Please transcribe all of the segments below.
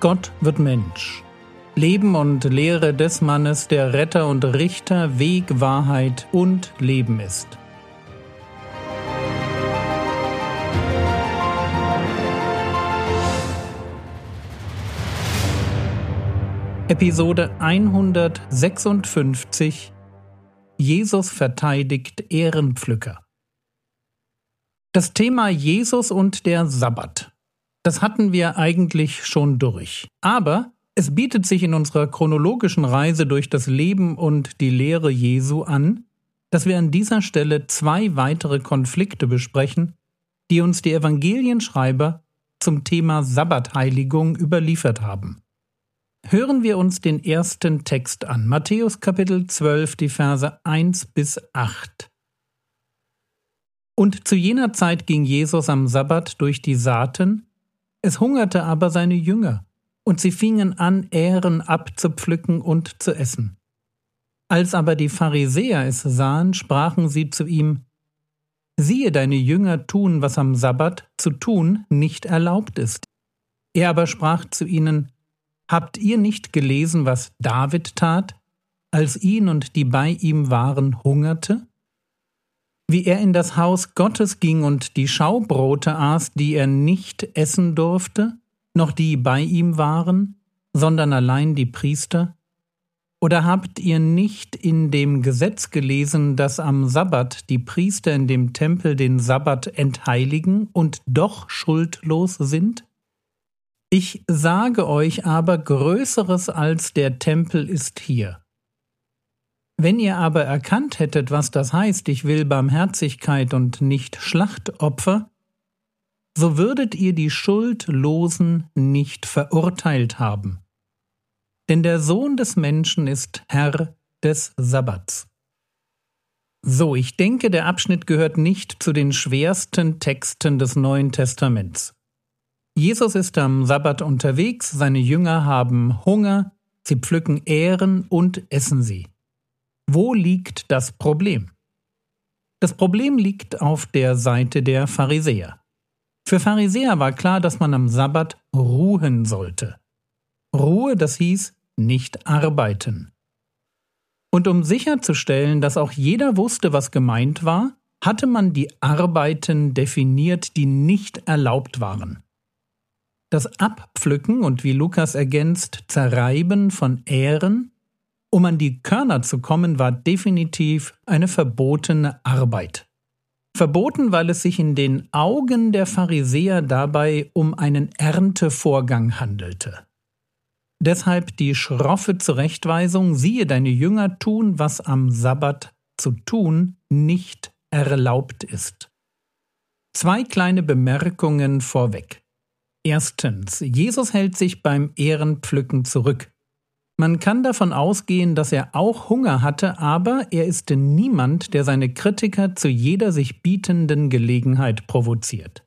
Gott wird Mensch. Leben und Lehre des Mannes, der Retter und Richter, Weg, Wahrheit und Leben ist. Episode 156 Jesus verteidigt Ehrenpflücker. Das Thema Jesus und der Sabbat. Das hatten wir eigentlich schon durch. Aber es bietet sich in unserer chronologischen Reise durch das Leben und die Lehre Jesu an, dass wir an dieser Stelle zwei weitere Konflikte besprechen, die uns die Evangelienschreiber zum Thema Sabbatheiligung überliefert haben. Hören wir uns den ersten Text an, Matthäus Kapitel 12, die Verse 1 bis 8. Und zu jener Zeit ging Jesus am Sabbat durch die Saaten, es hungerte aber seine Jünger, und sie fingen an, Ähren abzupflücken und zu essen. Als aber die Pharisäer es sahen, sprachen sie zu ihm, Siehe, deine Jünger tun, was am Sabbat zu tun nicht erlaubt ist. Er aber sprach zu ihnen, Habt ihr nicht gelesen, was David tat, als ihn und die bei ihm waren hungerte? Wie er in das Haus Gottes ging und die Schaubrote aß, die er nicht essen durfte, noch die bei ihm waren, sondern allein die Priester? Oder habt ihr nicht in dem Gesetz gelesen, dass am Sabbat die Priester in dem Tempel den Sabbat entheiligen und doch schuldlos sind? Ich sage euch aber, Größeres als der Tempel ist hier. Wenn ihr aber erkannt hättet, was das heißt, ich will Barmherzigkeit und nicht Schlachtopfer, so würdet ihr die Schuldlosen nicht verurteilt haben. Denn der Sohn des Menschen ist Herr des Sabbats. So, ich denke, der Abschnitt gehört nicht zu den schwersten Texten des Neuen Testaments. Jesus ist am Sabbat unterwegs, seine Jünger haben Hunger, sie pflücken Ähren und essen sie. Wo liegt das Problem? Das Problem liegt auf der Seite der Pharisäer. Für Pharisäer war klar, dass man am Sabbat ruhen sollte. Ruhe, das hieß nicht arbeiten. Und um sicherzustellen, dass auch jeder wusste, was gemeint war, hatte man die Arbeiten definiert, die nicht erlaubt waren. Das Abpflücken und wie Lukas ergänzt, Zerreiben von Ähren, um an die Körner zu kommen, war definitiv eine verbotene Arbeit. Verboten, weil es sich in den Augen der Pharisäer dabei um einen Erntevorgang handelte. Deshalb die schroffe Zurechtweisung, siehe, deine Jünger tun, was am Sabbat zu tun nicht erlaubt ist. Zwei kleine Bemerkungen vorweg. Erstens, Jesus hält sich beim Ehrenpflücken zurück. Man kann davon ausgehen, dass er auch Hunger hatte, aber er ist niemand, der seine Kritiker zu jeder sich bietenden Gelegenheit provoziert.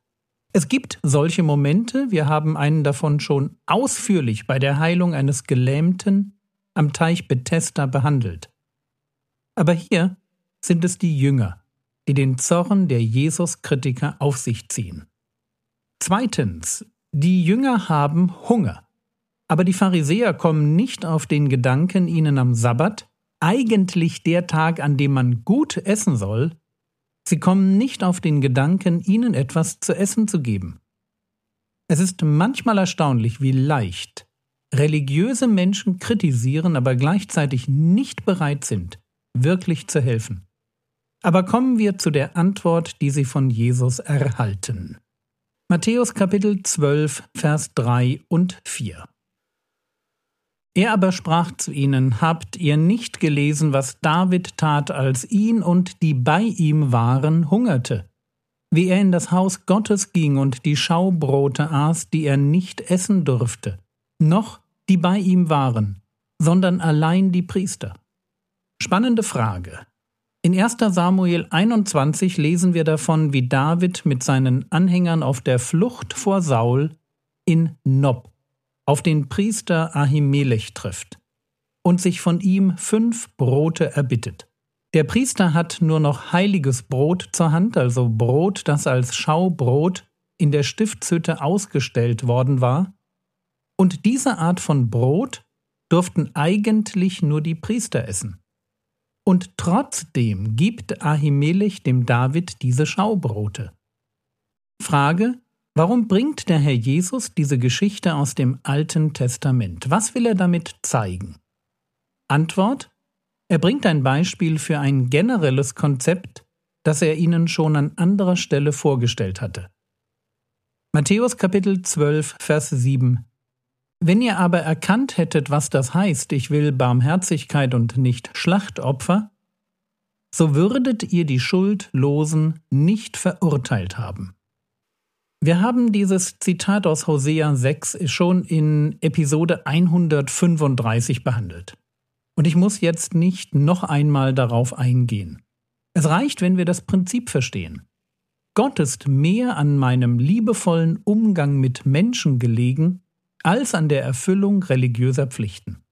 Es gibt solche Momente, wir haben einen davon schon ausführlich bei der Heilung eines Gelähmten am Teich Bethesda behandelt. Aber hier sind es die Jünger, die den Zorn der Jesus-Kritiker auf sich ziehen. Zweitens, die Jünger haben Hunger. Aber die Pharisäer kommen nicht auf den Gedanken, ihnen am Sabbat, eigentlich der Tag, an dem man gut essen soll, sie kommen nicht auf den Gedanken, ihnen etwas zu essen zu geben. Es ist manchmal erstaunlich, wie leicht religiöse Menschen kritisieren, aber gleichzeitig nicht bereit sind, wirklich zu helfen. Aber kommen wir zu der Antwort, die sie von Jesus erhalten. Matthäus Kapitel 12, Vers 3 und 4. Er aber sprach zu ihnen, Habt ihr nicht gelesen, was David tat, als ihn und die bei ihm waren hungerte? Wie er in das Haus Gottes ging und die Schaubrote aß, die er nicht essen durfte, noch die bei ihm waren, sondern allein die Priester. Spannende Frage. In 1 Samuel 21 lesen wir davon, wie David mit seinen Anhängern auf der Flucht vor Saul in Nob auf den Priester Ahimelech trifft und sich von ihm fünf Brote erbittet. Der Priester hat nur noch heiliges Brot zur Hand, also Brot, das als Schaubrot in der Stiftshütte ausgestellt worden war, Und diese Art von Brot durften eigentlich nur die Priester essen. Und trotzdem gibt Ahimelech dem David diese Schaubrote. Frage, warum bringt der Herr Jesus diese Geschichte aus dem Alten Testament? Was will er damit zeigen? Antwort, er bringt ein Beispiel für ein generelles Konzept, das er ihnen schon an anderer Stelle vorgestellt hatte. Matthäus Kapitel 12, Vers 7 Wenn ihr aber erkannt hättet, was das heißt, ich will Barmherzigkeit und nicht Schlachtopfer, so würdet ihr die Schuldlosen nicht verurteilt haben. Wir haben dieses Zitat aus Hosea 6 schon in Episode 135 behandelt. Und ich muss jetzt nicht noch einmal darauf eingehen. Es reicht, wenn wir das Prinzip verstehen. Gott ist mehr an meinem liebevollen Umgang mit Menschen gelegen, als an der Erfüllung religiöser Pflichten.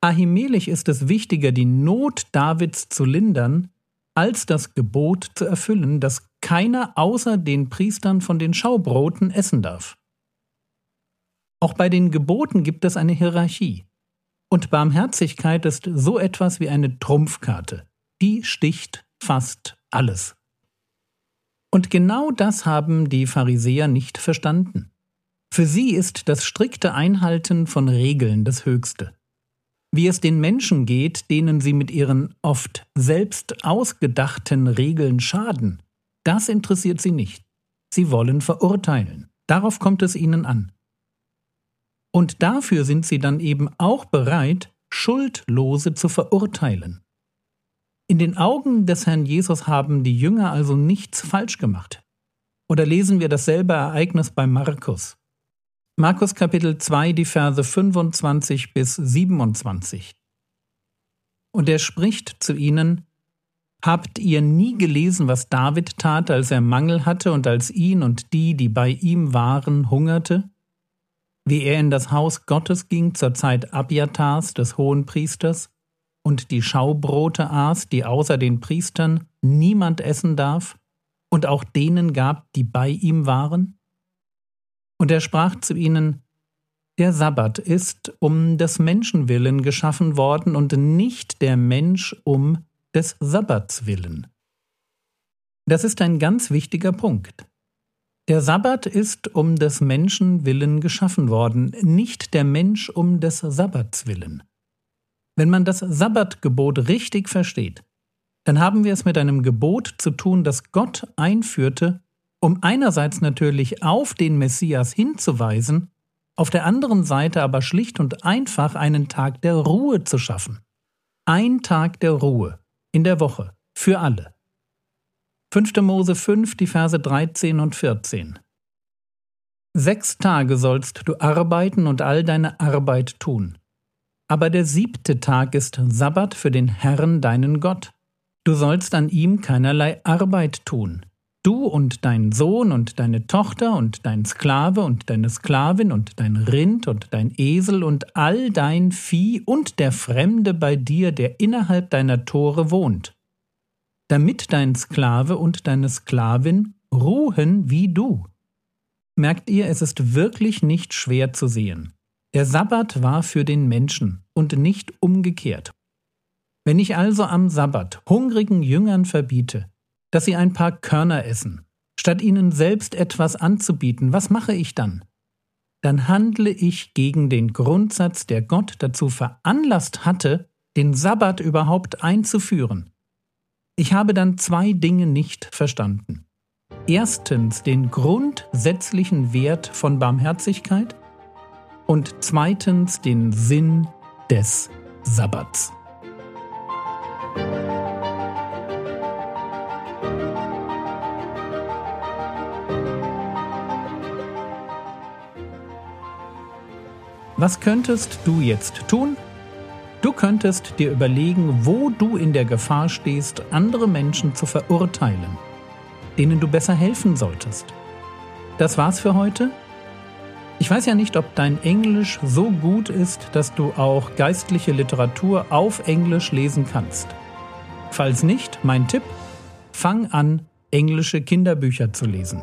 Ahimelech ist es wichtiger, die Not Davids zu lindern, als das Gebot zu erfüllen, dass keiner außer den Priestern von den Schaubroten essen darf. Auch bei den Geboten gibt es eine Hierarchie. Und Barmherzigkeit ist so etwas wie eine Trumpfkarte. Die sticht fast alles. Und genau das haben die Pharisäer nicht verstanden. Für sie ist das strikte Einhalten von Regeln das Höchste. Wie es den Menschen geht, denen sie mit ihren oft selbst ausgedachten Regeln schaden, das interessiert sie nicht. Sie wollen verurteilen. Darauf kommt es ihnen an. Und dafür sind sie dann eben auch bereit, Schuldlose zu verurteilen. In den Augen des Herrn Jesus haben die Jünger also nichts falsch gemacht. Oder lesen wir dasselbe Ereignis bei Markus. Markus Kapitel 2, die Verse 25 bis 27. Und er spricht zu ihnen, Habt ihr nie gelesen, was David tat, als er Mangel hatte und als ihn und die, die bei ihm waren, hungerte? Wie er in das Haus Gottes ging zur Zeit Abiatars, des Hohenpriesters, und die Schaubrote aß, die außer den Priestern niemand essen darf, und auch denen gab, die bei ihm waren? Und er sprach zu ihnen, Der Sabbat ist um des Menschen willen geschaffen worden und nicht der Mensch um des Sabbats willen. Das ist ein ganz wichtiger Punkt. Der Sabbat ist um des Menschen willen geschaffen worden, nicht der Mensch um des Sabbats willen. Wenn man das Sabbatgebot richtig versteht, dann haben wir es mit einem Gebot zu tun, das Gott einführte, um einerseits natürlich auf den Messias hinzuweisen, auf der anderen Seite aber schlicht und einfach einen Tag der Ruhe zu schaffen. Ein Tag der Ruhe in der Woche für alle. 5. Mose 5, die Verse 13 und 14. Sechs Tage sollst du arbeiten und all deine Arbeit tun. Aber der siebte Tag ist Sabbat für den Herrn deinen Gott. Du sollst an ihm keinerlei Arbeit tun. Du und dein Sohn und deine Tochter und dein Sklave und deine Sklavin und dein Rind und dein Esel und all dein Vieh und der Fremde bei dir, der innerhalb deiner Tore wohnt, damit dein Sklave und deine Sklavin ruhen wie du. Merkt ihr, es ist wirklich nicht schwer zu sehen. Der Sabbat war für den Menschen und nicht umgekehrt. Wenn ich also am Sabbat hungrigen Jüngern verbiete, dass sie ein paar Körner essen, statt ihnen selbst etwas anzubieten, was mache ich dann? Dann handle ich gegen den Grundsatz, der Gott dazu veranlasst hatte, den Sabbat überhaupt einzuführen. Ich habe dann zwei Dinge nicht verstanden. Erstens den grundsätzlichen Wert von Barmherzigkeit und zweitens den Sinn des Sabbats. Was könntest du jetzt tun? Du könntest dir überlegen, wo du in der Gefahr stehst, andere Menschen zu verurteilen, denen du besser helfen solltest. Das war's für heute. Ich weiß ja nicht, ob dein Englisch so gut ist, dass du auch geistliche Literatur auf Englisch lesen kannst. Falls nicht, mein Tipp, fang an, englische Kinderbücher zu lesen.